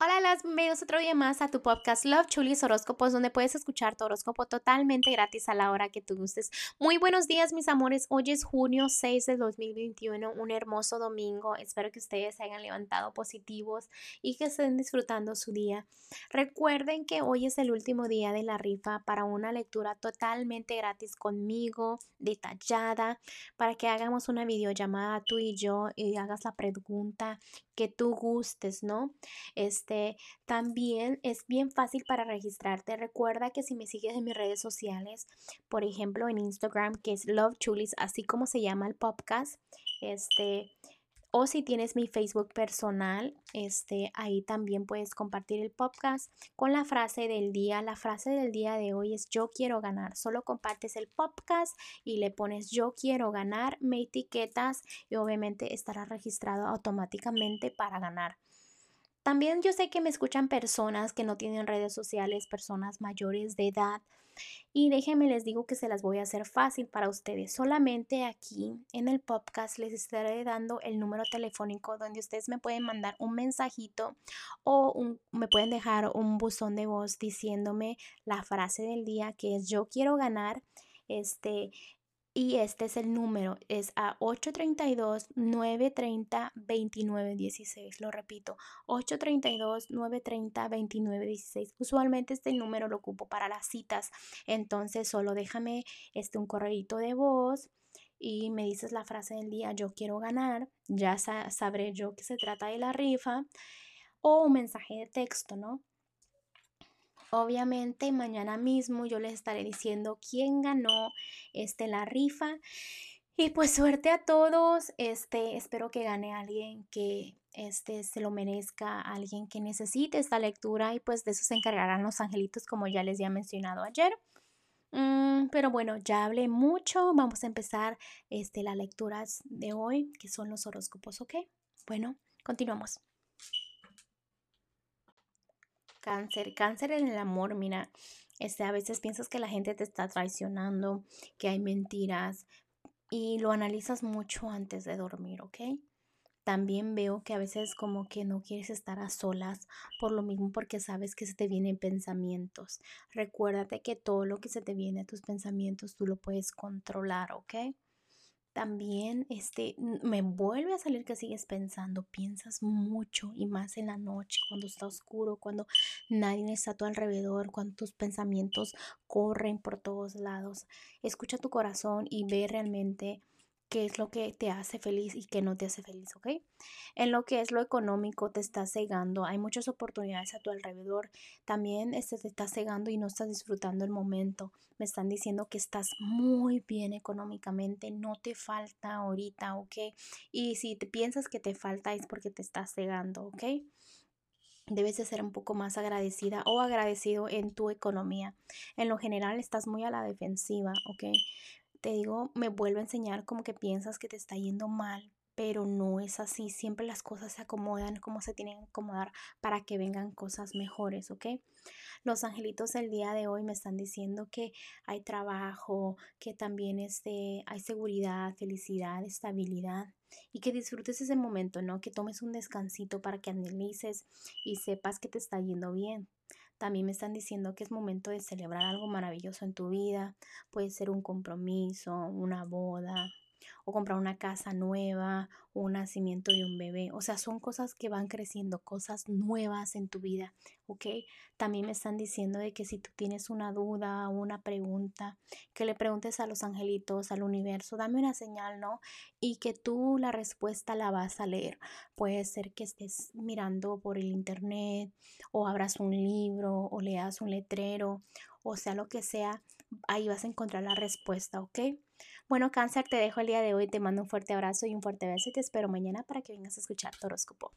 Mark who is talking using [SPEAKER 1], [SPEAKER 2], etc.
[SPEAKER 1] Hola, las bienvenidos otro día más a tu podcast Love Chulis Horóscopos, donde puedes escuchar tu horóscopo totalmente gratis a la hora que tú gustes. Muy buenos días, mis amores. Hoy es junio 6 de 2021, un hermoso domingo. Espero que ustedes se hayan levantado positivos y que estén disfrutando su día. Recuerden que hoy es el último día de la rifa para una lectura totalmente gratis conmigo, detallada, para que hagamos una videollamada tú y yo y hagas la pregunta que tú gustes, ¿no? Este, también es bien fácil para registrarte. Recuerda que si me sigues en mis redes sociales, por ejemplo en Instagram, que es Love Chulis, así como se llama el podcast, este, o si tienes mi Facebook personal, este, ahí también puedes compartir el podcast con la frase del día. La frase del día de hoy es yo quiero ganar. Solo compartes el podcast y le pones yo quiero ganar, me etiquetas y obviamente estará registrado automáticamente para ganar. También yo sé que me escuchan personas que no tienen redes sociales, personas mayores de edad. Y déjenme les digo que se las voy a hacer fácil para ustedes. Solamente aquí en el podcast les estaré dando el número telefónico donde ustedes me pueden mandar un mensajito o me pueden dejar un buzón de voz diciéndome la frase del día que es yo quiero ganar. Este, y este es el número, es a 832-930-2916. Lo repito, 832-930-2916. Usualmente este número lo ocupo para las citas. Entonces solo déjame este, un correíto de voz y me dices la frase del día, yo quiero ganar. Ya sabré yo que se trata de la rifa. O un mensaje de texto, ¿no? Obviamente mañana mismo yo les estaré diciendo quién ganó este, la rifa. Y pues suerte a todos. Este, espero que gane alguien que este, se lo merezca, alguien que necesite esta lectura y pues de eso se encargarán los angelitos como ya les había mencionado ayer. Mm, pero bueno, ya hablé mucho. Vamos a empezar este, las lecturas de hoy, que son los horóscopos, ¿ok? Bueno, continuamos. Cáncer, cáncer en el amor, mira, este, a veces piensas que la gente te está traicionando, que hay mentiras y lo analizas mucho antes de dormir, ¿ok? También veo que a veces como que no quieres estar a solas por lo mismo porque sabes que se te vienen pensamientos. Recuérdate que todo lo que se te viene a tus pensamientos tú lo puedes controlar, ¿ok? También este, me vuelve a salir que sigues pensando, piensas mucho y más en la noche, cuando está oscuro, cuando nadie está a tu alrededor, cuando tus pensamientos corren por todos lados. Escucha tu corazón y ve realmente qué es lo que te hace feliz y qué no te hace feliz, ¿ok? En lo que es lo económico te está cegando, hay muchas oportunidades a tu alrededor, también este te está cegando y no estás disfrutando el momento. Me están diciendo que estás muy bien económicamente, no te falta ahorita, ¿ok? Y si te piensas que te falta es porque te estás cegando, ¿ok? Debes de ser un poco más agradecida o agradecido en tu economía. En lo general estás muy a la defensiva, ¿ok? Te digo, me vuelvo a enseñar como que piensas que te está yendo mal, pero no es así. Siempre las cosas se acomodan como se tienen que acomodar para que vengan cosas mejores, ¿ok? Los angelitos del día de hoy me están diciendo que hay trabajo, que también este, hay seguridad, felicidad, estabilidad y que disfrutes ese momento, ¿no? Que tomes un descansito para que analices y sepas que te está yendo bien. También me están diciendo que es momento de celebrar algo maravilloso en tu vida. Puede ser un compromiso, una boda, o comprar una casa nueva, o un nacimiento de un bebé. O sea, son cosas que van creciendo, cosas nuevas en tu vida, ¿ok? También me están diciendo de que si tú tienes una duda una pregunta, que le preguntes a los angelitos, al universo, dame una señal, ¿no? Y que tú la respuesta la vas a leer. Puede ser que estés mirando por el internet o abras un libro o leas un letrero o sea lo que sea, ahí vas a encontrar la respuesta, ¿ok? Bueno, cáncer, te dejo el día de hoy, te mando un fuerte abrazo y un fuerte beso y te espero mañana para que vengas a escuchar tu horóscopo.